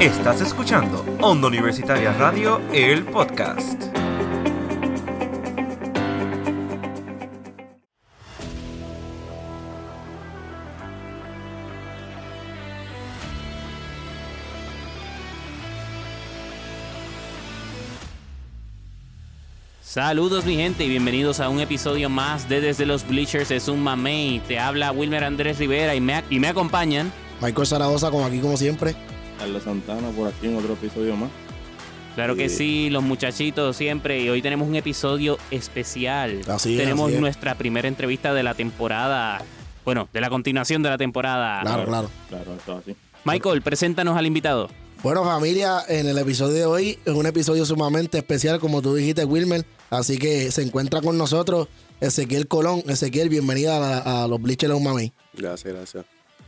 Estás escuchando Onda Universitaria Radio, el podcast. Saludos mi gente y bienvenidos a un episodio más de Desde los Bleachers es un mamey. Te habla Wilmer Andrés Rivera y me, y me acompañan. Michael Zaragoza, como aquí como siempre. Carlos Santana por aquí en otro episodio más. Claro que sí, los muchachitos siempre. Y hoy tenemos un episodio especial. Así es, tenemos así es. nuestra primera entrevista de la temporada. Bueno, de la continuación de la temporada. Claro, claro. Claro, esto así. Michael, preséntanos al invitado. Bueno, familia, en el episodio de hoy es un episodio sumamente especial, como tú dijiste, Wilmer. Así que se encuentra con nosotros Ezequiel Colón. Ezequiel, bienvenida a, los Bleachers Mamey. Gracias, gracias.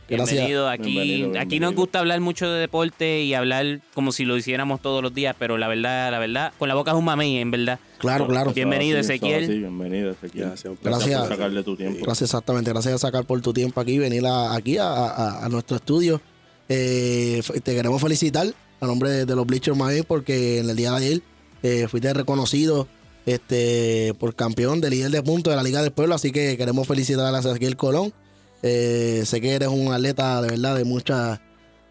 Gracias. Bienvenido. Aquí, Bienvenido, aquí nos gusta hablar mucho de deporte y hablar como si lo hiciéramos todos los días, pero la verdad, la verdad, con la boca es un mamey, en verdad. Claro, claro. Bienvenido, así, Ezequiel. así, bienvenido, Ezequiel. Gracias, placer. por Gracias. sacarle tu tiempo. Gracias, exactamente. Gracias a sacar por tu tiempo aquí, venir a- aquí a, a- a nuestro estudio. Eh, te queremos felicitar a nombre de, de los Bleachers Mamey porque en el día de ayer eh, fuiste reconocido este, por campeón de líder de puntos de la Liga del Pueblo. Así que queremos felicitar a Ezequiel Colón. Eh, sé que eres un atleta de verdad de mucha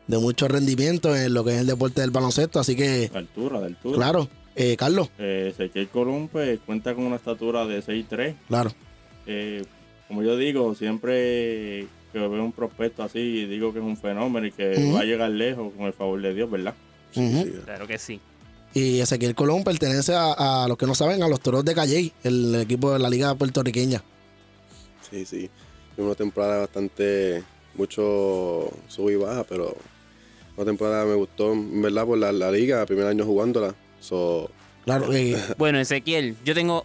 de mucho rendimiento en lo que es el deporte del baloncesto. Así que, De altura, de altura. claro, eh, Carlos, Eh, Ezequiel Colón pues, cuenta con una estatura de 6'3". claro. Eh, como yo digo, siempre que veo un prospecto así, digo que es un fenómeno y que va a llegar lejos con el favor de Dios, ¿verdad? Claro que sí. Y Ezequiel Colón pertenece a, a los que no saben, a los Toros de Calley, el equipo de la liga puertorriqueña. sí, sí. Fue una temporada bastante, mucho sub y baja, pero una temporada me gustó, en verdad, por la, la liga, primer año jugándola. So, Claro, eh, Bueno, Ezequiel, yo tengo.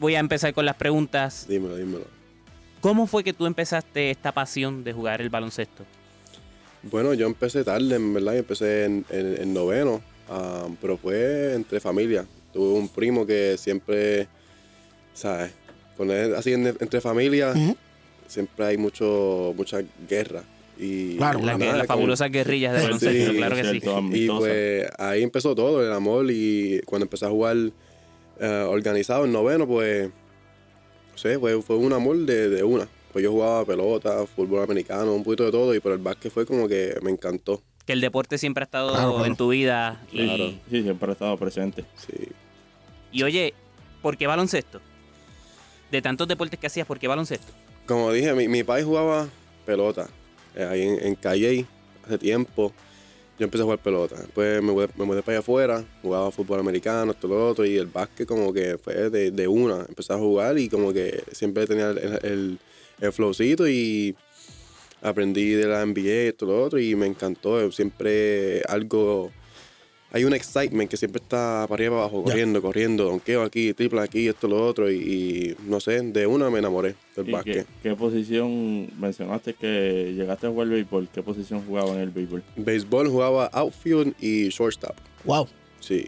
Voy a empezar con las preguntas. dímelo, dímelo. ¿Cómo fue que tú empezaste esta pasión de jugar el baloncesto? Bueno, yo empecé tarde, en verdad, yo empecé en, en- en noveno, ah, pero fue entre familia. Tuve un primo que siempre, ¿sabes? Con él, así en- entre familia. Siempre hay mucho, mucha guerra. Y Claro, La, las fabulosas guerrillas de baloncesto, Sí, claro que sí. Y pues ahí empezó todo, el amor. Y cuando empecé a jugar eh, organizado en noveno, pues, no sé, fue, fue un amor de, de una. Pues yo jugaba pelota, fútbol americano, un poquito de todo, y pero el básquet fue como que me encantó. Que el deporte siempre ha estado Claro, claro. en tu vida. Y, Claro. Sí, siempre ha estado presente. Sí. y oye, ¿por qué baloncesto? De tantos deportes que hacías, ¿por qué baloncesto? Como dije, mi, mi país jugaba pelota, eh, ahí en, en Calley, hace tiempo. Yo empecé a jugar pelota. Después me me mudé para allá afuera, jugaba fútbol americano, esto, lo otro, y el básquet como que fue de, de una. Empecé a jugar y como que siempre tenía el, el, el flowcito y aprendí de la NBA, esto, lo otro, y me encantó. Siempre algo... Hay un excitement que siempre está para arriba y para abajo, corriendo, corriendo, donqueo aquí, triple aquí, esto, lo otro, y, y no sé, de una me enamoré del ¿Y básquet. qué, qué posición mencionaste que llegaste a jugar béisbol? ¿Qué posición jugaba en el béisbol? Béisbol jugaba outfield y shortstop. wow. Sí.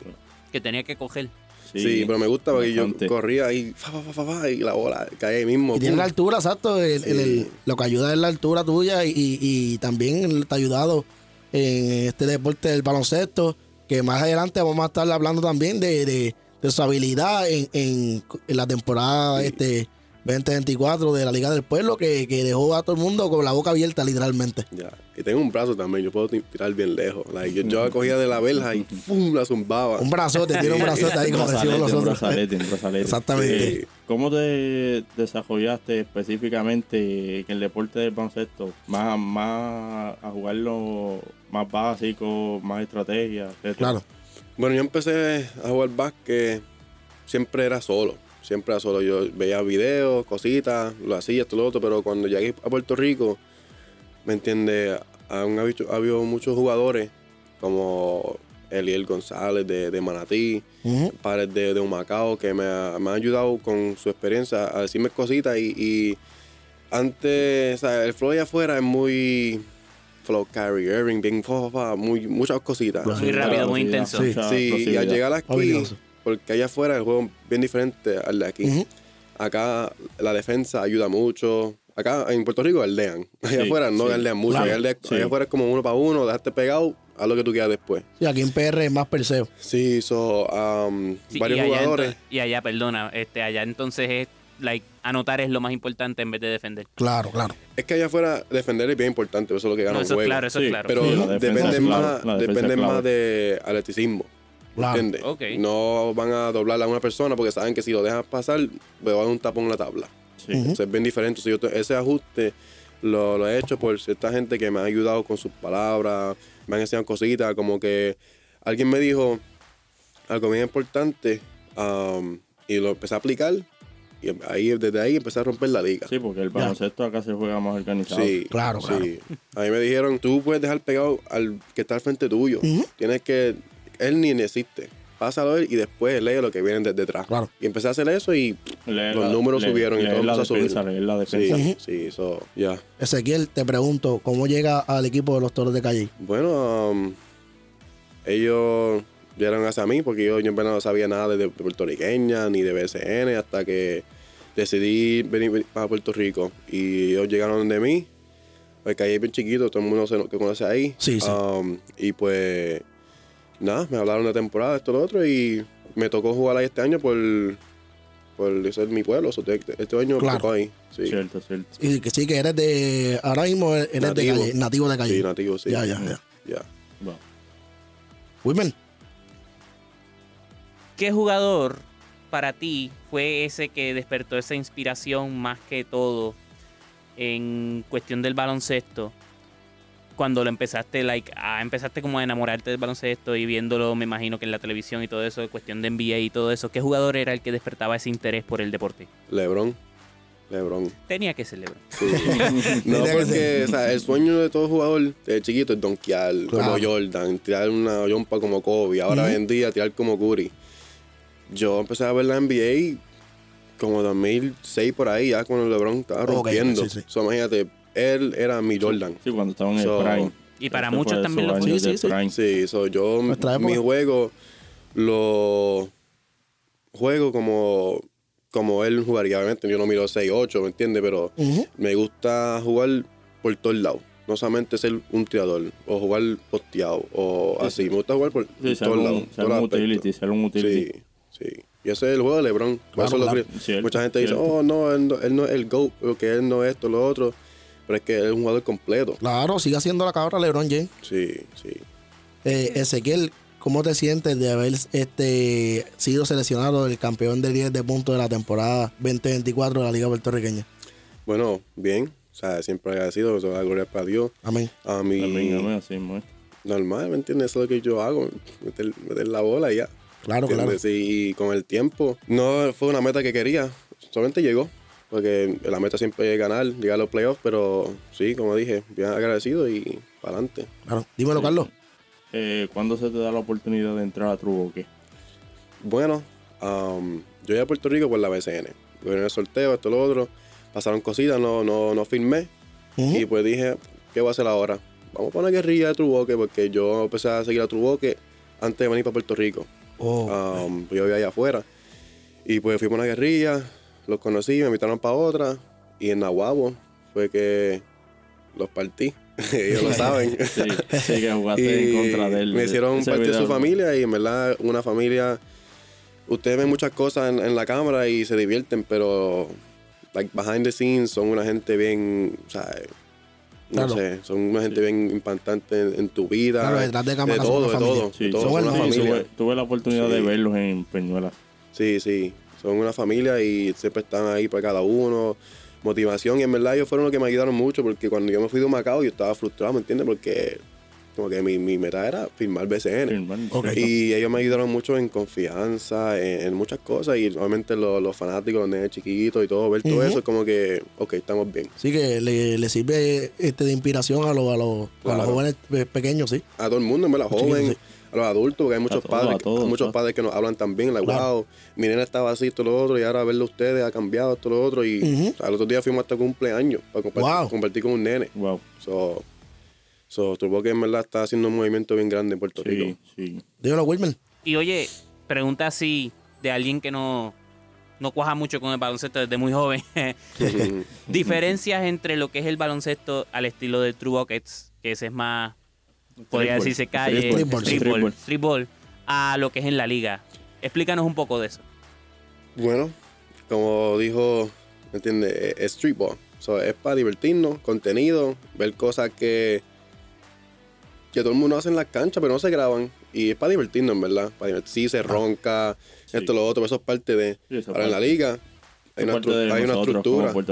Que tenía que coger. Sí, pero me gusta porque bastante. yo corría ahí fa, fa, fa, fa, fa, y la bola cae ahí mismo. Y tiene la altura, exacto. el- el- el- Sí. lo que ayuda es la altura tuya y, y- y también te ha ayudado en este deporte del baloncesto, que más adelante vamos a estar hablando también de, de- de su habilidad en, en- en la temporada Sí. este 2024 de la Liga del Pueblo, que, que dejó a todo el mundo con la boca abierta literalmente. Ya. Y tengo un brazo también, yo puedo ti- tirar bien lejos. Like, yo, yo la cogía de la verja y ¡pum! la zumbaba. Un brazote, tiene un brazote ahí, como decimos brazalete, un nosotros. brazalete, un brazalete. Exactamente. Eh, ¿Cómo te desarrollaste específicamente en el deporte del baloncesto? Más, más a jugarlo más básico, más estrategia, etcétera? Claro. Bueno, yo empecé a jugar básquet, siempre era solo. Siempre solo. Yo veía videos, cositas, lo hacía, esto, lo otro, pero cuando llegué a Puerto Rico, ¿me entiendes? Han habido, ha habido muchos jugadores como Eliel González de, de Manatí, padres de, de Humacao que me, ha- me han ayudado con su experiencia a decirme cositas y, y antes, o sea, el flow allá afuera es muy flow carry, Irving, bien, fa, fa, fa, muy, muchas cositas. Muy rápido, muy intenso. Sí. y al llegar aquí. Porque allá afuera el juego es bien diferente al de aquí. Acá la defensa ayuda mucho. Acá en Puerto Rico aldean. Allá Sí, afuera no sí, aldean mucho. claro. Allá, aldea- Sí. allá afuera es como uno para uno, dejarte pegado, haz lo que tú quieras después. Sí, aquí en PR es más perseo. Sí, so, um, Sí, varios y jugadores. y allá, perdona, este, allá entonces es, like, anotar es lo más importante en vez de defender. Claro, claro. Es que allá afuera defender es bien importante, eso es lo que gana No, un eso es juego. claro, eso es claro. Pero Sí, defensa es clave, más, es clave. más de atleticismo. Claro. No van a doblar a una persona porque saben que si lo dejas pasar, le va a dar un tapón en la tabla. Sí. Entonces es bien diferente. Si yo te- ese ajuste lo, lo he hecho por cierta gente que me ha ayudado con sus palabras, me han enseñado cositas, como que alguien me dijo algo bien importante um, y lo empecé a aplicar y ahí, desde ahí empecé a romper la liga. Sí, porque el baloncesto acá se juega más organizado. Sí, Claro, sí. A mí me dijeron, tú puedes dejar pegado al que está al frente tuyo. Tienes que, él ni existe. Pásalo él y después lee lo que viene desde detrás. Claro. Y empecé a hacer eso y Leer los la- números leer- subieron y leer todo la empezó a defensa, subir. leer la defensa. Sí, sí, eso, ya. Ezequiel, te pregunto, ¿cómo llega al equipo de los Toros de Calle? Bueno, um, ellos llegaron hacia mí porque yo, yo en verdad no sabía nada de, de puertorriqueña ni de BCN hasta que decidí venir, venir para Puerto Rico. Y ellos llegaron de mí, porque ahí es bien chiquito, todo el mundo se, que conoce ahí. Sí, sí. Um, y pues, nada, me hablaron de temporada, esto, lo otro, y me tocó jugar ahí este año por, por ser mi pueblo. so, este, este año me Claro. tocó ahí. Sí, Cierto, cierto. Y que sí, que eres de. Ahora mismo eres de Nativo. Calle, nativo de Calle. sí nativo, sí. Ya, ya, ya. Ya. Wow. Wilmer, ¿Qué jugador para ti fue ese que despertó esa inspiración más que todo en cuestión del baloncesto? Cuando lo empezaste, like, a, empezaste como a enamorarte del baloncesto y viéndolo, me imagino que en la televisión y todo eso, cuestión de NBA y todo eso, ¿qué jugador era el que despertaba ese interés por el deporte? Lebron. Lebron. Tenía que ser LeBron. Sí. no, porque o sea, el sueño de todo jugador de chiquito es donkear Claro. como Jordan, tirar una jumpa como Kobe, ahora hoy en día tirar como Curry. Yo empecé a ver la NBA como 2006 por ahí, ya cuando LeBron estaba rompiendo. sí, sí. So, imagínate, él era mi Jordan. Sí, cuando estaban en So- el prime. Y para Este muchos también lo fue. Sí, sí, sí. so, yo mi juego lo juego como como él jugaría, obviamente. Yo no miro 6-8, ¿me entiendes? Pero me gusta jugar por todos lados. No solamente ser un tirador o jugar posteado o así. Me gusta jugar por ser todos un, lados. ser un utility, ser un utility. Sí, sí. Y ese es el juego de LeBron. Claro, claro. mucha gente dice, oh, no él, no, él no es el GOAT, porque él no es esto, lo otro. Pero es que es un jugador completo. Claro, sigue haciendo la cabra LeBron James. Sí, sí. Eh, Ezequiel, ¿cómo te sientes de haber este, sido seleccionado el campeón de 10 de puntos de la temporada 2024 de la Liga Puertorriqueña? Bueno, bien. O sea, siempre agradecido. Toda la gloria para Dios. Amén. A mí, También, también así, ¿no? normal, ¿me entiendes? Eso es lo que yo hago. Meter, meter la bola y ya. Claro, claro. ¿Entiendes? Y con el tiempo, no fue una meta que quería, solamente llegó. Porque la meta siempre es ganar, llegar a los playoffs, pero sí, como dije, bien agradecido y para adelante. claro. Dímelo, Carlos. Eh, ¿Cuándo se te da la oportunidad de entrar a Truboque? Bueno, um, yo llegué a Puerto Rico por la BCN. Yo en el sorteo, esto, lo otro. Pasaron cositas, no, no, no firmé. Y pues dije, ¿qué voy a hacer ahora? Vamos a poner guerrilla de Truboque, porque yo empecé a seguir a Truboque antes de venir para Puerto Rico. Oh, Um, yo vivía allá afuera. Y pues fuimos a una guerrilla, los conocí, me invitaron para otra. Y en Nahuabo fue que los partí. Ellos lo saben. Sí, sí que jugaste Y en contra de él. Me hicieron Ese parte de su familia y en verdad una familia... Ustedes ven muchas cosas en, en la cámara y se divierten, pero like, behind the scenes son una gente bien, o sea, no Claro. sé, son una gente bien impactante en, en tu vida. Claro, detrás de cámara de son todo, una de familia. todo, Sí, de todo, son son una familia. tuve, tuve la oportunidad Sí. de verlos en Peñuelas. Sí, sí, son una familia y siempre están ahí para cada uno. Motivación y en verdad ellos fueron los que me ayudaron mucho porque cuando yo me fui de Macao yo estaba frustrado, ¿me entiendes? Porque como que mi, mi meta era firmar BCN. Firmar. Y ellos me ayudaron mucho en confianza, en, en muchas cosas y obviamente los, los fanáticos, los nenes chiquitos y todo, ver todo eso es como que, ok, estamos bien. sí que le, le sirve este, de inspiración a, los a, los, a los jóvenes pe- pequeños, sí. A todo el mundo, en verdad, joven, sí. A los adultos, porque hay muchos padres, a todos, muchos padres que nos hablan también, like, Claro. wow, mi nena estaba así, esto, lo otro, y ahora verlo a ustedes ha cambiado, esto, lo otro, y Ujú. o sea, el otro día fuimos hasta cumpleaños para compartir, Wow. compartir con un nene. Wow. So, so, tuvo que en verdad está haciendo un movimiento bien grande en Puerto Sí, Rico. sí. Dímelo, Wilmer. Y oye, pregunta así de alguien que no, no cuaja mucho con el baloncesto desde muy joven. Podría decirse calle, Streetball. streetball, a lo que es en la liga. Explícanos un poco de eso. Bueno, como dijo, ¿me entiendes? Es- Es streetball. So, es para divertirnos, contenido, ver cosas que, que todo el mundo hace en las canchas, pero no se graban. Y es para divertirnos, en verdad. Para divertir- sí, se ronca, Sí. esto, lo otro, eso es parte de. Ahora en la liga hay una, de hay una estructura. como.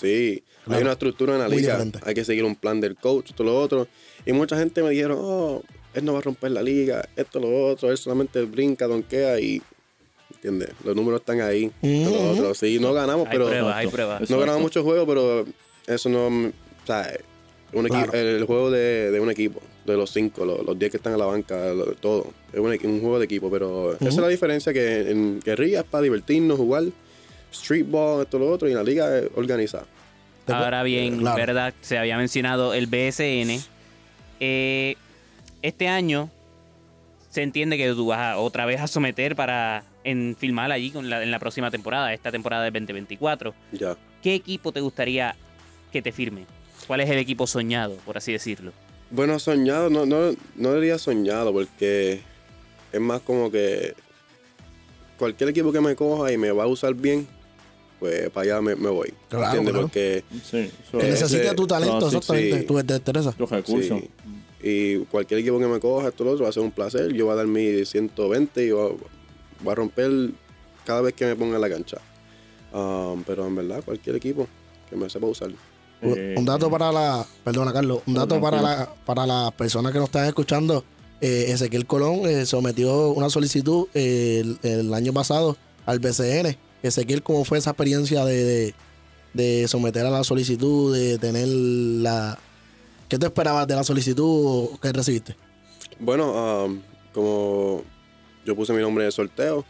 Sí, Claro. hay una estructura en la liga. Hay que seguir un plan del coach, todo lo otro. Y mucha gente me dijeron, oh, él no va a romper la liga, esto, lo otro, él solamente brinca, donkea y. ¿Entiendes? Los números están ahí. Sí, no ganamos, Hay pero. pruebas, hay Exacto. pruebas. No Exacto. ganamos muchos juegos, pero eso no. O sea, un equipo, Claro. el, juego de, de un equipo, de los cinco, los, los diez que están en la banca, lo- todo. Es un juego de equipo, pero esa es la diferencia que en guerrilla es para divertirnos, jugar streetball, esto, lo otro, y la liga es organizada. Ahora bien, Claro. ¿verdad? Se había mencionado el BSN. Eh, este año se entiende que tú vas a- otra vez a someter para en filmar allí con la- en la próxima temporada, esta temporada de 2024. Ya. ¿Qué equipo te gustaría que te firme? ¿Cuál es el equipo soñado, por así decirlo? Bueno, soñado, no, no, no diría soñado, porque es más como que cualquier equipo que me coja y me va a usar bien, pues para allá me, me voy. Claro, ¿Entiendes? claro. Porque Sí, Que necesita tu talento, no, sí, exactamente, sí. tu destreza. los recursos. Sí. Y cualquier equipo que me coja, esto lo otro, va a ser un placer. Yo voy a dar mi 120 y voy a, voy a romper cada vez que me ponga en la cancha. Um, pero en verdad, cualquier equipo que me sepa usar. Eh, un dato para la, perdona Carlos, un dato para la, para las personas que nos están escuchando, eh, Ezequiel Colón eh, sometió una solicitud eh, el, el año pasado al BCN. Ezequiel, ¿cómo fue esa experiencia de, de, de someter a la solicitud, de tener la... ¿Qué te esperabas de la solicitud que recibiste? Bueno, um, como yo puse mi nombre en el sorteo,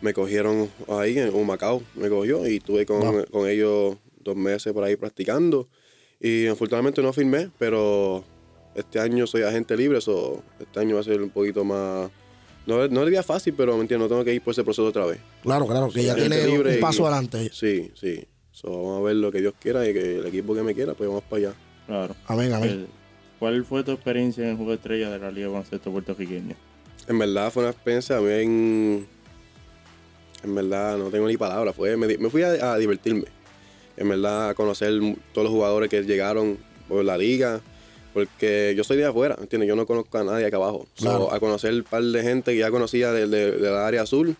me cogieron ahí en Humacao, me cogió y estuve con, Wow. con ellos dos meses por ahí practicando. Y afortunadamente no firmé, pero este año soy agente libre, so este año va a ser un poquito más... No, no diría fácil, pero me entiendo, no tengo que ir por ese proceso otra vez. Claro, claro, que Sí, ya tiene libre un paso y- adelante. Sí, sí. So, vamos a ver lo que Dios quiera y que el equipo que me quiera, pues vamos para allá. Claro. Amén, amén. Eh, ¿Cuál fue tu experiencia en el juego estrella de la Liga de Baloncesto puertorriqueña? En verdad fue una experiencia bien. En verdad no tengo ni palabras. Fue, me, me fui a, a divertirme. En verdad a conocer todos los jugadores que llegaron por la liga. Porque yo soy de afuera, ¿entiendes? Yo no conozco a nadie acá abajo. So, a conocer un par de gente que ya conocía de, de- de la área azul,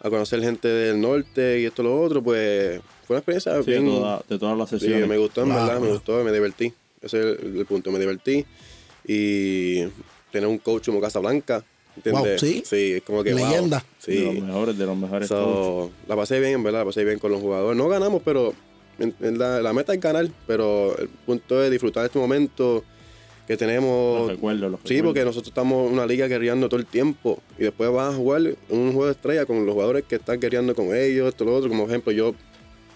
a conocer gente del norte y esto lo otro, pues fue una experiencia Sí, de, bien. toda- de todas las Sí, sesiones. me gustó, en Claro, verdad, me gustó, me divertí. Ese es el, el punto, me divertí. Y tener un coach como Casablanca, ¿entiendes? Wow, ¿sí? es como que wow. Leyenda. De los Sí. mejores, de los mejores. So, la pasé bien, en verdad, la pasé bien con los jugadores. No ganamos, pero en- en la, la meta es ganar, pero el punto es disfrutar este momento que Los tenemos. recuerdos, los Sí, recuerdos. porque nosotros estamos en una liga guerreando todo el tiempo y después vas a jugar un juego de estrella con los jugadores que están guerreando con ellos, esto, lo otro. Como ejemplo, yo,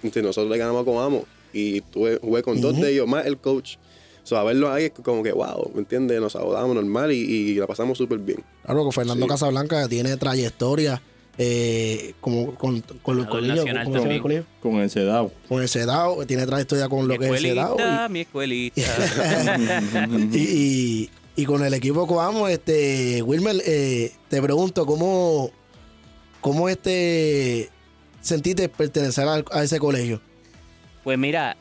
entre nosotros le ganamos con Amo y tuve, jugué con dos de ellos, más el coach. So, a verlo ahí es como que, wow, ¿me entiendes? Nos saludamos normal y, y la pasamos súper bien. Claro que Fernando Sí. Casablanca tiene trayectoria eh, como con, con ¿cómo se llama el colegio? Con el CEDAW. con el CEDAW, tiene trayectoria con lo mi que es el CEDAW. escuelita, mi escuelita. Y, y, y- y con el equipo Coamo, este, Wilmer, eh, te pregunto, ¿cómo, cómo este sentiste pertenecer a, ese colegio? Pues mira,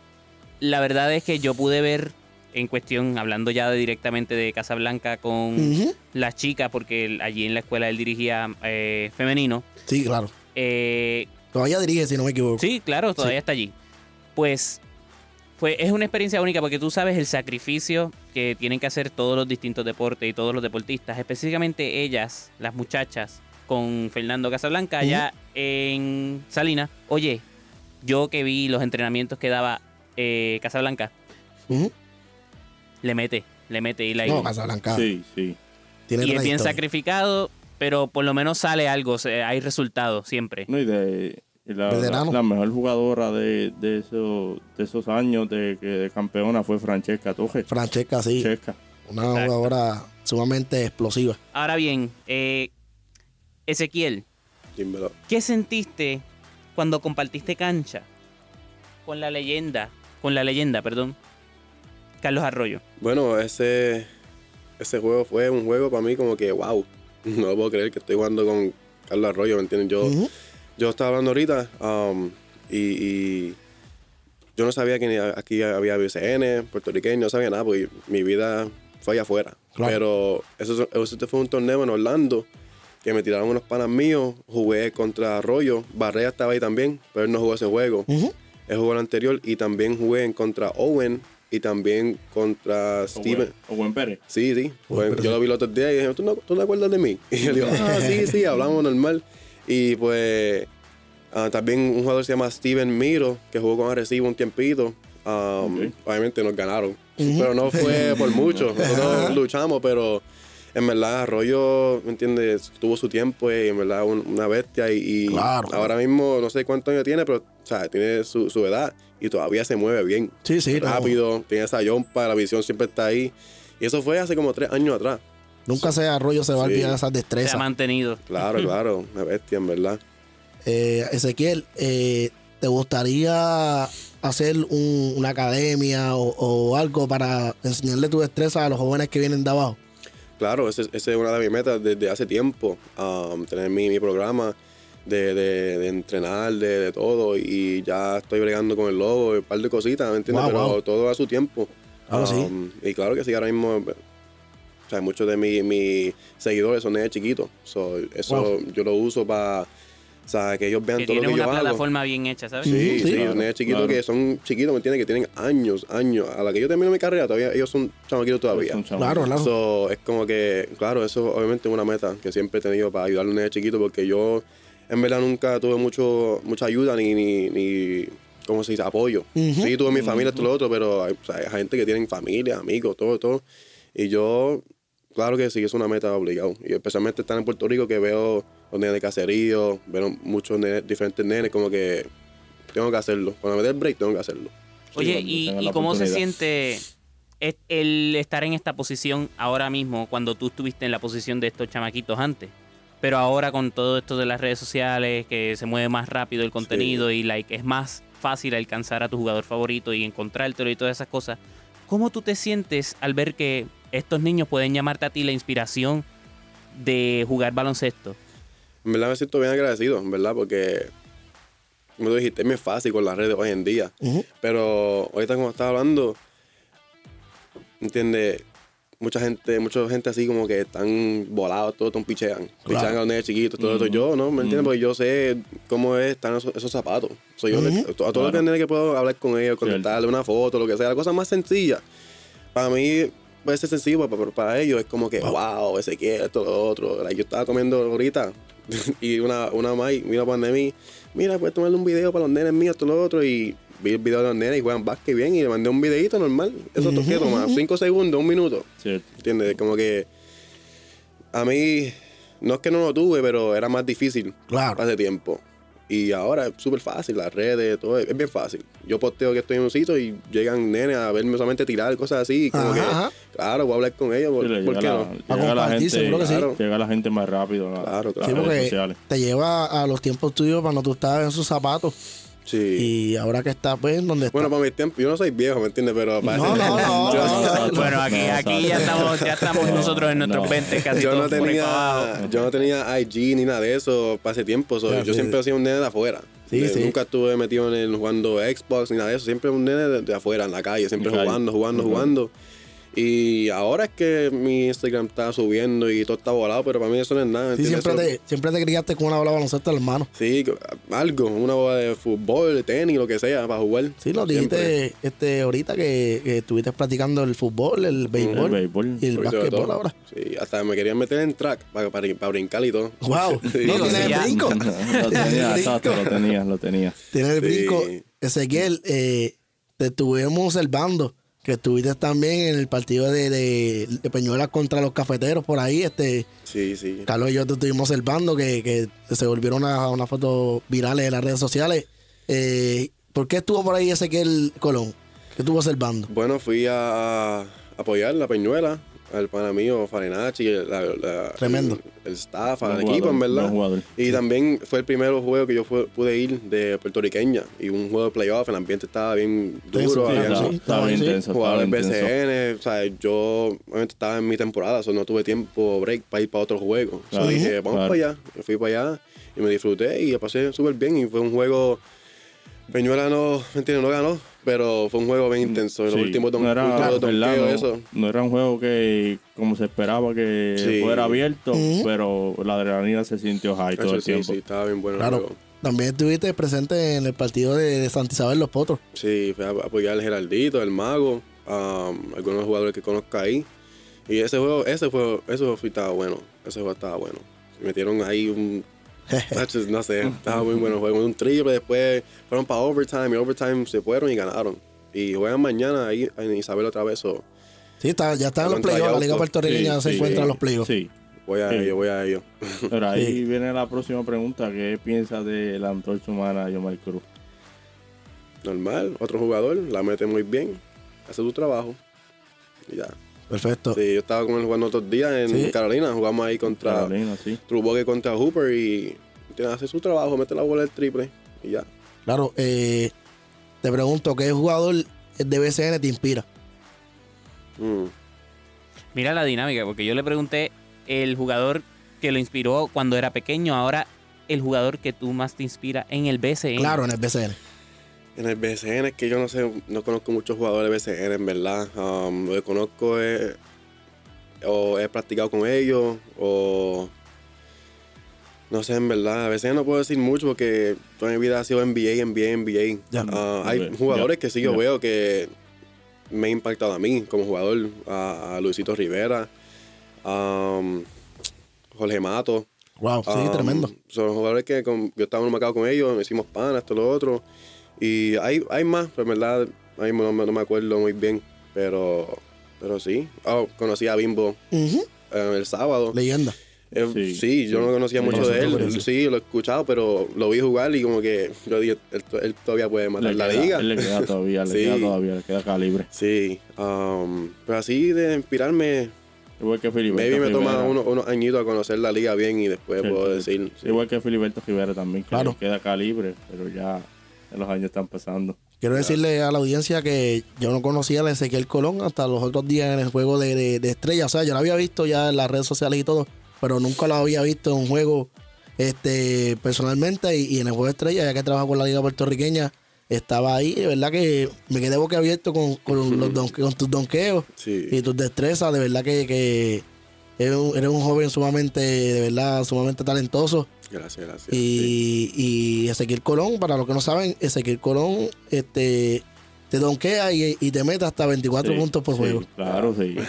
la verdad es que yo pude ver en cuestión, hablando ya de- directamente de Casablanca con Ujú. las chicas, porque él- allí en la escuela él dirigía eh, femenino. Sí, claro. Eh, Todavía dirige, si no me equivoco. sí, claro, todavía Sí. está allí. Pues fue, es una experiencia única porque tú sabes el sacrificio que tienen que hacer todos los distintos deportes y todos los deportistas, específicamente ellas, las muchachas, con Fernando Casablanca allá en Salinas. Oye, yo que vi los entrenamientos que daba eh, Casablanca. Le mete, le mete y la No, Casablanca Sí, sí. tiene y es bien sacrificado, pero por lo menos sale algo, se- hay resultados siempre. No, y de, y la, Veterano. la- la mejor jugadora de, de, esos, de esos años de, campeona fue Francesca Toje. Francesca, sí. Francesca. Una Exacto. jugadora sumamente explosiva. Ahora bien, eh, Ezequiel, Dímelo. ¿qué sentiste cuando compartiste cancha con la leyenda, con la leyenda, perdón, Carlos Arroyo? Bueno, ese ese juego fue un juego para mí como que, wow, no lo puedo creer que estoy jugando con Carlos Arroyo, ¿me entiendes? Yo, yo estaba hablando ahorita um, y, y yo no sabía que aquí había BCN, puertorriqueño, no sabía nada, porque mi vida fue allá afuera. Claro. Pero eso, eso fue un torneo en Orlando que me tiraron unos panas míos, jugué contra Arroyo, Barrea estaba ahí también, pero él no jugó ese juego. Ujú. Él jugó el anterior y también jugué en contra Owen y también contra Steven. O buen Pérez. Sí, sí. Pues, yo lo vi el otro día y dije, ¿tú no, tú no acuerdas de mí? Y yo le digo, ah, sí, sí, hablamos normal. Y pues ah, también un jugador se llama Steven Miro, que jugó con Arecibo un tiempito. Um. Obviamente nos ganaron, pero no fue por mucho. Nosotros luchamos, pero en verdad Arroyo, ¿me entiendes? Tuvo su tiempo y en verdad un- una bestia. Y, y Claro. ahora mismo no sé cuántos años tiene, pero sea, tiene su, su edad y todavía se mueve bien Sí, sí. no. rápido, tiene esa yompa, la visión siempre está ahí. Y eso fue hace como tres años atrás. Nunca se arroyo se va a olvidar esas Se ha destrezas. mantenido. Claro, claro, una bestia, en verdad. Eh, Ezequiel, eh, ¿te gustaría hacer un- una academia o, o algo para enseñarle tu destreza a los jóvenes que vienen de abajo? Claro, esa es esa es una de mis metas desde hace tiempo, um, tener mi, mi programa de, de- de entrenar, de, de todo, y ya estoy bregando con el logo, un par de cositas, ¿me entiendes? Wow, Pero wow. todo a su tiempo. Claro, sí. Um, Y claro que sí, ahora mismo, o sea, muchos de mi- mis seguidores son de chiquitos, so, eso Wow. yo lo uso para, o sea, que ellos vean Que todo lo tiene que una yo hago. plataforma bien hecha, ¿sabes? Sí, sí. sí, Claro, chiquitos claro. que son chiquitos, ¿me entiendes? Que tienen años, años. A la que yo termino mi carrera, todavía ellos son chamaquitos todavía. Son. Claro, claro. So, es como que, claro, eso obviamente es una meta que siempre he tenido para ayudar a los chiquitos porque yo en verdad nunca tuve mucho, mucha ayuda ni, ni, ni ¿cómo se dice? Apoyo. Sí, tuve mi familia, todo lo otro, pero hay, o sea, hay gente que tienen familia, amigos, todo, todo. Y yo, claro que sí, es una meta obligado. Y especialmente estar en Puerto Rico que veo los nenes de caserío, veo muchos nenes, diferentes nenes, como que tengo que hacerlo. Cuando me dé el break, tengo que hacerlo. Oye, ¿y, cómo se siente el estar en esta posición ahora mismo cuando tú estuviste en la posición de estos chamaquitos antes? Pero ahora con todo esto de las redes sociales, que se mueve más rápido el contenido y like es más fácil alcanzar a tu jugador favorito y encontrártelo y todas esas cosas. ¿Cómo tú te sientes al ver que estos niños pueden llamarte a ti la inspiración de jugar baloncesto? En verdad me siento bien agradecido, en verdad, porque, como tú dijiste, es muy fácil con las redes hoy en día. Ujú. Pero ahorita como estaba hablando, ¿entiendes? Mucha gente, mucha gente así como que están volados, todos están pichean. Pichean a los nenes chiquitos, todo esto. Yo, ¿no? ¿Me entiendes? Porque yo sé cómo es estar en esos, esos zapatos. Soy yo, a todos los Claro. nenes que puedo hablar con ellos, conectarle una foto, lo que sea, la cosa más sencilla. Para mí puede ser sencillo, pero para ellos es como que, wow, ese quiere, esto, lo otro. Like, yo estaba comiendo ahorita y una, una vino para de mí, mira, puedes tomarle un video para los nenes míos, esto, lo otro, y vi el video de los nenes y juegan básquet bien y le mandé un videito normal. Eso Ujú, ¿qué toma? ujú. Cinco segundos, un minuto. Cierto. ¿Entiendes? Como que a mí, no es que no lo tuve, pero era más difícil Claro. hace tiempo. Y ahora es súper fácil, las redes, todo es, bien fácil. Yo posteo que estoy en un sitio y llegan nenes a verme solamente tirar cosas así. y Como Ajá, que, ajá. claro, voy a hablar con ellos. ¿Por, Sí, le por llega qué la, no? A la gente, seguro que sí. Claro. llega la gente más rápido. Claro, claro. Sí, las redes porque sociales. te lleva a los tiempos tuyos cuando tú estabas en sus zapatos Sí. y ahora que estás pues donde estás. Bueno, para mi tiempo, yo no soy viejo, ¿me entiendes? Pero para No, ese- no, no, yo, no, no. Bueno, aquí, aquí ya estamos, ya estamos No, nosotros en nuestros no. 20 casi yo no tenía, yo no tenía IG ni nada de eso para ese tiempo. yo sí. siempre he sido un nene de afuera. Sí, Eh, sí. Nunca estuve metido en el jugando Xbox ni nada de eso. Siempre un nene de, de afuera, en la calle, siempre jugando, jugando, jugando. Y ahora es que mi Instagram está subiendo y todo está volado, pero para mí eso no es nada. Sí, siempre Eso- te, siempre te criaste con una bola de baloncesto en las manos. Sí, algo, una bola de fútbol, de tenis, lo que sea, para jugar. Sí, nos Siempre. dijiste este, ahorita que, que estuviste practicando el fútbol, el béisbol, El béisbol. y el básquetbol ahora. Sí, hasta me querían meter en track para, para, para brincar y todo. Wow, Sí. no Digo, tienes el brinco. lo tenía, exacto, lo tenía, lo tenía. Tienes el Sí. brinco. Ezequiel, eh, te estuvimos observando que estuviste también en el partido de, de, de Peñuelas contra los cafeteros por ahí. Este, Sí, sí. Carlos y yo te estuvimos observando que, que se volvieron una, una foto virales en las redes sociales. Eh, ¿Por qué estuvo por ahí Ezequiel Colón? ¿Qué estuvo observando? Bueno, fui a, a apoyar la Peñuela al pana mío, Farenachi, la, la- Tremendo. El, el staff, al jugador, equipo, en verdad. jugador. Y también fue el primer juego que yo fue- pude ir de puertorriqueña. Y un juego de playoff, el ambiente estaba bien duro. sí, había- estaba, sí, estaba bien intenso. intenso. BCN, o sea, yo obviamente estaba en mi temporada, so no tuve tiempo break para ir para otro juego. So Claro, dije, vamos claro. para allá. Yo fui para allá y me disfruté y la pasé súper bien. Y fue un juego. Peñuela no, ¿me entiendes? No ganó, pero fue un juego bien intenso. Los Sí, últimos don- no era, eso. no era un juego que como se esperaba que Sí. fuera abierto, Ujú. pero la adrenalina se sintió high todo el sí, tiempo. sí, estaba bien bueno el Claro. juego. También estuviste presente en el partido de, Isabel Los Potros. Sí, fui a apoyar al Geraldito, al Mago, um, algunos jugadores que conozco ahí. Y ese juego, ese juego, ese juego estaba bueno. Ese juego estaba bueno. Metieron ahí un. No sé, estaba muy bueno juego. Un triple, después fueron para overtime y overtime se fueron y ganaron. Y juegan mañana ahí en Isabel otra vez. so Sí, está, ya están en los playoffs. La. Liga Puertorriqueña Sí, se sí, encuentra en los playoffs. Sí, voy a Sí. ello, voy a ello. pero ahí Sí. viene la próxima pregunta. ¿Qué piensas de la antorcha humana Yomar Cruz? Normal, otro jugador, la mete muy bien, hace su trabajo. Y ya. Perfecto. Sí, yo estaba con él jugando otros días en Sí. Carolina, jugamos ahí contra. Carolina, sí. Truboque contra Hooper y tiene que hacer su trabajo, mete la bola del triple y ya. Claro, eh, te pregunto, ¿qué jugador de BCN te inspira? Mm. Mira la dinámica, porque yo le pregunté el jugador que lo inspiró cuando era pequeño, ahora el jugador que tú más te inspira en el BCN. Claro, en el BCN. En el BCN es que yo no sé, no conozco muchos jugadores de BCN en verdad. Um, lo que conozco es o he practicado con ellos o no sé, en verdad. A veces no puedo decir mucho porque toda mi vida ha sido NBA, NBA, NBA. Ah, hay jugadores que sí yo veo que me han impactado a mí como jugador, a, a Luisito Rivera, a um, Jorge Mato. Wow, sí, Um, tremendo. Son jugadores que con- yo estaba en un mercado con ellos, me hicimos pana, esto, lo otro. Y hay, hay más, pero en verdad, ahí no, me- no me acuerdo muy bien. Pero, pero sí. Oh, conocí a Bimbo eh, el sábado. Leyenda. Eh, Sí, sí, yo sí. no conocía Sí, mucho de él. sí. Lo he escuchado, pero lo vi jugar y como que yo dije, él, él todavía puede matar Le la queda- liga. Él le queda todavía, le Sí. queda todavía, le queda calibre. Sí, um, pero así de inspirarme, Igual que Filiberto maybe me toma Rivera. unos, unos añitos a conocer la liga bien y después Sí, puedo sí. decir. sí. Igual que Filiberto Rivera también, que Claro. le queda calibre, pero ya los años están pasando. Quiero decirle a la audiencia que yo no conocía a Ezequiel Colón hasta los otros días en el juego de, de, de estrella. O sea, yo lo había visto ya en las redes sociales y todo, pero nunca lo había visto en un juego este, personalmente. Y, y en el juego de estrella, ya que trabajo con la Liga Puertorriqueña, estaba ahí. De verdad que me quedé boquiabierto con, con, los donque- con tus donqueos Sí. y tus destrezas. De verdad que, que eres, un, eres un joven sumamente, de verdad, sumamente talentoso. Gracias, gracias. sí. Y, y Ezequiel Colón, para los que no saben, Ezequiel Colón este, te donkea y, y te mete hasta 24 Sí, puntos por sí, juego. Claro, sí.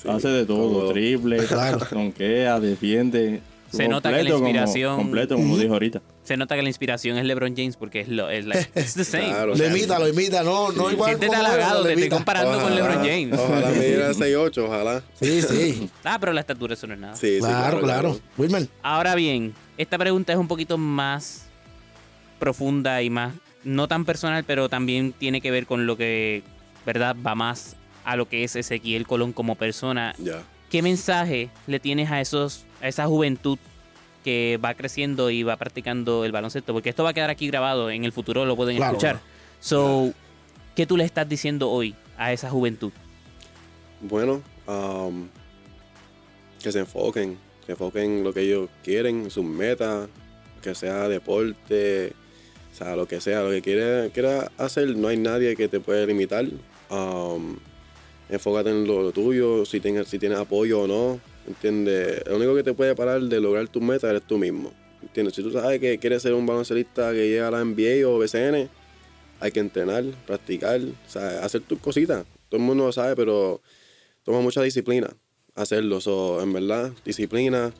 Sí, Hace de todo, todo. triple, Claro. donquea, defiende. Se nota que la Completo, como- inspiración- completo, como dijo ahorita. Se nota que la inspiración es LeBron James porque es lo es like, it's the same. Claro. Lo imita, lo imita, no, no igual. Siéntete halagado, te estoy comparando con LeBron James. Ojalá me diera 6'8, ojalá. Sí, sí, Ah, pero la estatura eso no es nada. Sí, sí, claro, claro. Wilmer, Ahora bien, esta pregunta es un poquito más profunda y más, no tan personal, pero también tiene que ver con lo que, ¿verdad? Va más a lo que es Ezequiel Colón como persona. Ya. ¿Qué mensaje le tienes a esos, a esa juventud que va creciendo y va practicando el baloncesto? Porque esto va a quedar aquí grabado, en el futuro lo pueden Claro, escuchar. So, ¿qué tú le estás diciendo hoy a esa juventud? Bueno, um, que se enfoquen, que enfoquen en lo que ellos quieren, sus metas, que sea deporte, o sea, lo que sea, lo que quiera, quiera hacer, no hay nadie que te puede limitar. Um, enfócate en lo, lo tuyo, si tienes, si tienes apoyo o no, ¿entiendes? Lo único que te puede parar de lograr tus metas eres tú mismo, ¿entiendes? Si tú sabes que quieres ser un baloncelista que llega a la NBA o BCN, hay que entrenar, practicar, o sea, hacer tus cositas. Todo el mundo lo sabe, pero toma mucha disciplina hacerlo. So, en verdad, disciplina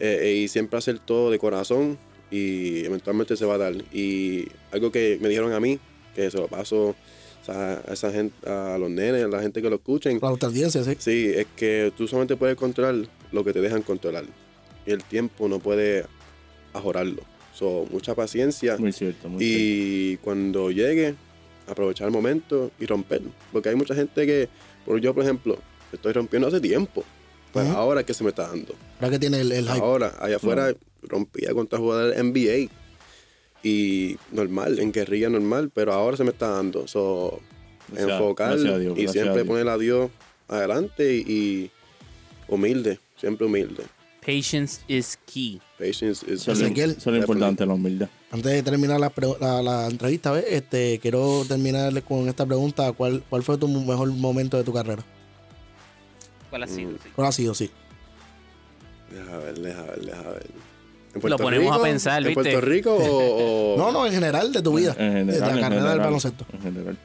eh, eh, y siempre hacer todo de corazón y eventualmente se va a dar. Y algo que me dijeron a mí, que se lo paso o sea, a esa gente, a los nenes, a la gente que lo escuchen, nuestra audiencia, sí. sí, es que tú solamente puedes controlar lo que te dejan controlar. Y el tiempo no puede ajorarlo. So, mucha paciencia. Muy cierto, muy cierto. Y cuando llegue, aprovechar el momento y romper. Porque hay mucha gente que, por yo por ejemplo, estoy rompiendo hace tiempo. Pero Ujú. ahora es que se me está dando. Ahora que tiene el, el hype. Ahora, allá afuera rompía contra jugadores NBA. Y normal, en guerrilla normal, pero ahora se me está dando. So, Gracias- enfocar gracias a Dios, y a siempre Dios. poner a Dios adelante y, y humilde, siempre humilde. Patience is key. Patience is Eso es lo- Ezequiel. eso es lo importante, la humildad. Antes de terminar la, pre- la, la entrevista, ¿ves? Este, quiero terminar con esta pregunta. ¿Cuál, ¿Cuál fue tu mejor momento de tu carrera? ¿Cuál ha sido? Mm. Sí. ¿Cuál ha sido? Sí. Deja ver, deja ver, deja ver. ¿En Lo ponemos a pensar, ¿En ¿viste? Puerto Rico o...? o- No, no, en general de tu vida. En de general, la en carrera del general, baloncesto. En general.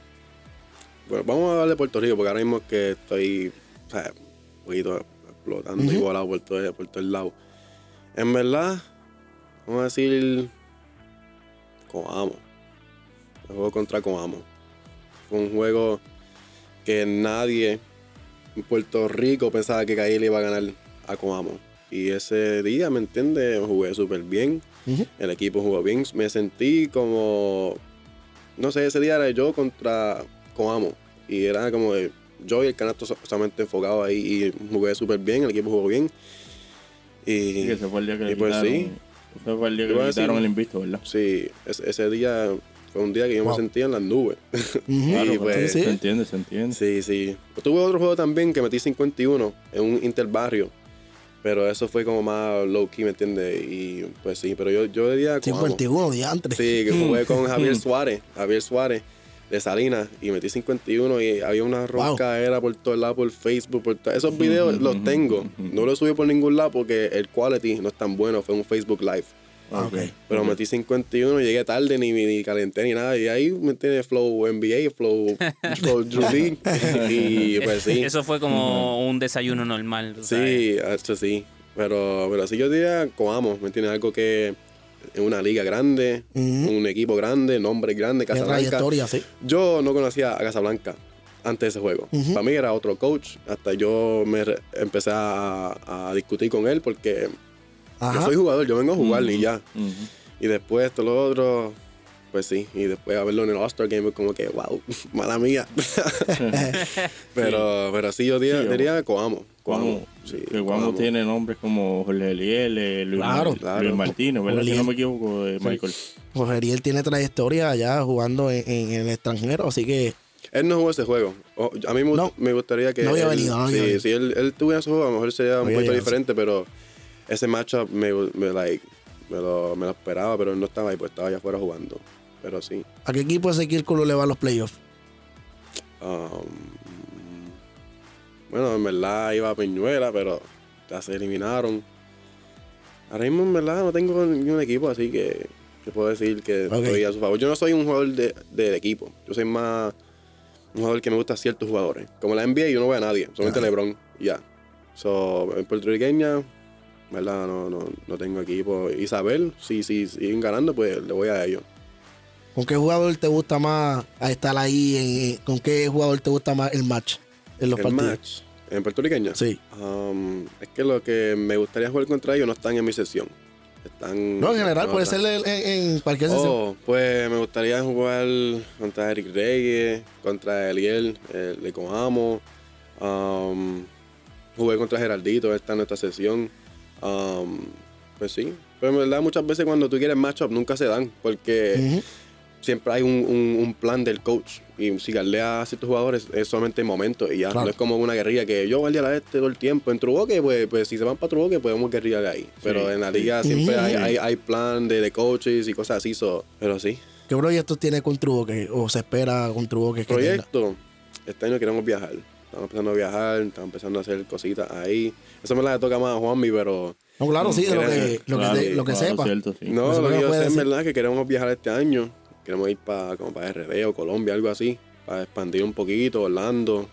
Bueno, vamos a hablar de Puerto Rico, porque ahora mismo es que estoy, o sea, un poquito explotando y Ujú. volado por todo, por todo el lado. En verdad, vamos a decir, Coamo. El juego contra Coamo. Fue un juego que nadie Puerto Rico pensaba que Caí le iba a ganar a Coamo. Y ese día, ¿me entiendes? Jugué súper bien. El equipo jugó bien. Me sentí como. No sé, ese día era yo contra Coamo. Y era como de yo y el canasto so- solamente enfocado ahí. Y jugué súper bien. El equipo jugó bien. Y. Ese fue el día que y le pues quitaron, sí. ese fue el día que le quitaron decir- el invicto, ¿verdad? Sí, ese, ese día fue un día que yo Wow. me sentía en las nubes. Claro, Y pues- Sí, sí. se entiende, se entiende. Sí, sí. Pues tuve otro juego también que metí 51 en un interbarrio. Pero eso fue como más low key, ¿me entiendes? Y pues sí, pero yo, yo diría. Coamo. 51 diantres. Sí, que jugué con Javier Suárez, Javier Suárez de Salinas y metí 51 y había una roncaera por todos lados, por Facebook, por esos videos los tengo. No los subí por ningún lado porque el quality no es tan bueno, fue un Facebook Live. Ah, ok. Pero metí 51, llegué tarde, ni, ni calenté ni nada. Y ahí me tiene Flow NBA, Flow, flow Drew y pues sí. Eso fue como un desayuno normal. Sí, hecho sí. Pero, pero sí yo diría Coamo, ¿me entiendes? Algo que en una liga grande, un equipo grande, nombre grande, Casablanca. trayectoria, sí. Yo no conocía a Casablanca antes de ese juego. Ujú. Para mí era otro coach. Hasta yo me empecé a, a discutir con él porque yo Ajá. soy jugador, yo vengo a jugar y ya. Ujú. Y después esto, lo otro, pues sí. Y después a verlo en el All-Star Game, como que, wow, mala mía. pero, pero sí, yo diría, Sí, diría Coamo. Coamo. Sí, que Guamo tiene nombres como Jorge Eliel, eh, Luis, Claro, Mar- claro. Luis Martínez, ¿verdad? Jorge Si no Eliel. me equivoco, de Michael. Pues Ariel tiene trayectoria allá jugando en, en- en el extranjero, así que Él no jugó ese juego. O- a mí me, No. me gustaría que. No había él- venido, no había sí, venido. si él, él tuviera ese juego, a lo mejor sería un poquito diferente, pero ese matchup me, me, like, me, lo, me lo esperaba, pero no estaba ahí, pues estaba allá afuera jugando. Pero sí. ¿a qué equipo ese círculo le va a los playoffs? Um, bueno, en verdad iba a Peñuela, pero ya se eliminaron. Ahora mismo, en verdad, no tengo ningún equipo, así que, que puedo decir que Ok. estoy a su favor. Yo no soy un jugador de, del equipo. Yo soy más un jugador que me gusta a ciertos jugadores. Como la NBA, yo no voy a nadie, solamente Ah. LeBron ya. So, en puertorriqueña, verdad, no, no, no tengo equipo. Isabel, si, si siguen ganando, pues le voy a ellos. ¿Con qué jugador te gusta más estar ahí? en- ¿Con qué jugador te gusta más el match en los El partidos? match, en puertorriqueña. Sí. Um, es que lo que me gustaría jugar contra ellos no están en mi sesión. Están. No, en general, no puede ser en, cualquier sesión. Oh, pues me gustaría jugar contra Eric Reyes, contra Eliel, el de Coamo. Um, jugué contra Geraldito, está en nuestra sesión. Um, pues sí. Pero en verdad, muchas veces cuando tú quieres matchup nunca se dan, porque Ujú. siempre hay un, un- un plan del coach. Y si galdea a ciertos jugadores es solamente momento y ya. Claro. No es como una guerrilla que yo guardia a este todo el tiempo. En Truboque, pues, pues si se van para Truboque, podemos guerrillar ahí. Pero en la liga siempre Ujú. hay, hay, hay plan de, de coaches y cosas así. so- pero sí. ¿Qué proyectos tiene con Truboque? ¿O se espera con Truboque que tenga? Proyecto. Este año queremos viajar. Estamos empezando a viajar, estamos empezando a hacer cositas ahí. Eso me la toca más a Juanmi, pero No, claro, sí, de lo que, lo que, Claro, te- lo que claro, sepa. cierto, sí. no, Eso lo que yo sé en verdad es que queremos viajar este año. Queremos ir para como para RD o Colombia, algo así, para expandir un poquito, Orlando.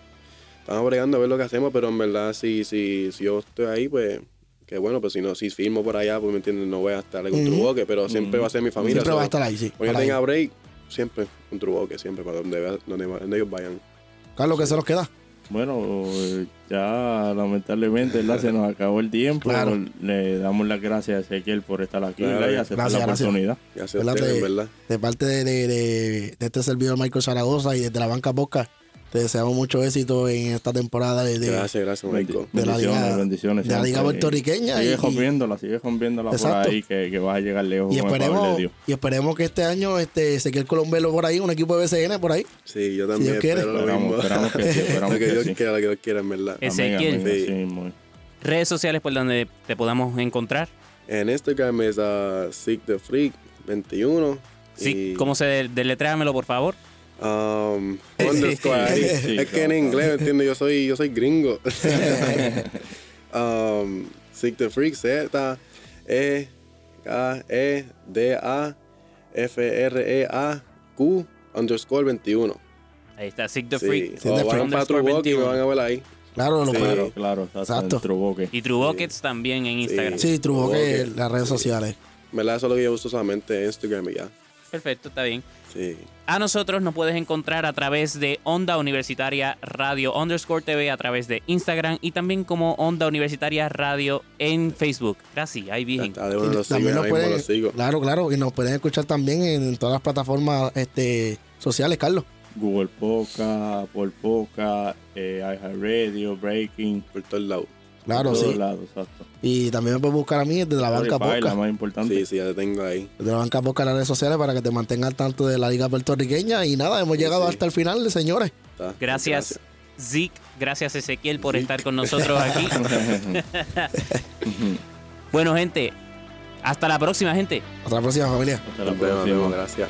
Estamos bregando a ver lo que hacemos, pero en verdad si, si, si yo estoy ahí, pues que bueno, pues si no, si firmo por allá, pues me entiendes, no voy a estar con Ujú. Truboque, pero siempre va a ser mi familia. Siempre va a estar ahí, sí. Cuando yo tenga break, siempre un Truboque, siempre, para donde, donde, donde ellos vayan. Carlos, ¿qué se nos queda? Bueno, ya lamentablemente ¿verdad? se nos acabó el tiempo. Claro. Le damos las gracias a Ezequiel por estar aquí y aceptar Gracias, la gracias. oportunidad. Gracias a ¿Verdad? ustedes, Te- en verdad. De parte de- de este servidor Michael Zaragoza y desde la banca Boca, Te deseamos mucho éxito en esta temporada de, de- Gracias, gracias, Michael. de la bendiciones, liga- bendiciones. de la liga puertorriqueña Sigue rompiéndola, sigue rompiéndola por ahí, que, que vas a llegar lejos y el esperemos, Dios. y esperemos que este año este Ezequiel Colombelo por ahí, un equipo de BCN por ahí. Sí, yo también Dios quiere. espero lo Esperamos, mismo. esperamos que sí, esperamos lo que que Dios sí. quiera, lo que Dios quiera, en verdad. Ezequiel. Redes sociales por donde te podamos encontrar. En Instagram es uh, Seek the Freak 21. Sí, y, ¿Cómo se de- deletréamelo, por favor? Um. Sí, es que en inglés, ¿me entiendes? Yo soy, yo soy gringo. um, Seek the Freak, Z, E, A, E, D, A, F, R, E, A, Q, underscore 21. Ahí está, Sick the Sí, Freak. o vayan para underscore True Walk y me 21. van a ver ahí. Claro, lo Sí. Claro, claro, exacto. Truboque. Y True Buckets también en Instagram. Sí, True Ok. en las redes sociales. En verdad, eso es lo que yo uso solamente Instagram y ya. Perfecto, está bien. Sí. A nosotros nos puedes encontrar a través de Onda Universitaria Radio underscore TV a través de Instagram y también como Onda Universitaria Radio en Facebook. Gracias, ahí bien. Claro, claro, y nos pueden escuchar también en, en todas las plataformas este, sociales, Carlos. Google Podcast, Apple Podcast, eh, iHeartRadio, Breaking. Por todos lados. Claro, todos sí. lados, exacto. Y también me puedes buscar a mí desde la banca Spotify, la más importante. Sí, sí, ya te tengo ahí. Desde la banca Podcast en las redes sociales para que te mantengas al tanto de la liga puertorriqueña. Y nada, hemos llegado sí. hasta el final, señores. Está. Gracias, Zeke. Gracias, Ezequiel, por estar con nosotros aquí. bueno, gente, hasta la próxima, gente. Hasta la próxima, familia. Hasta la próxima. vemos, gracias.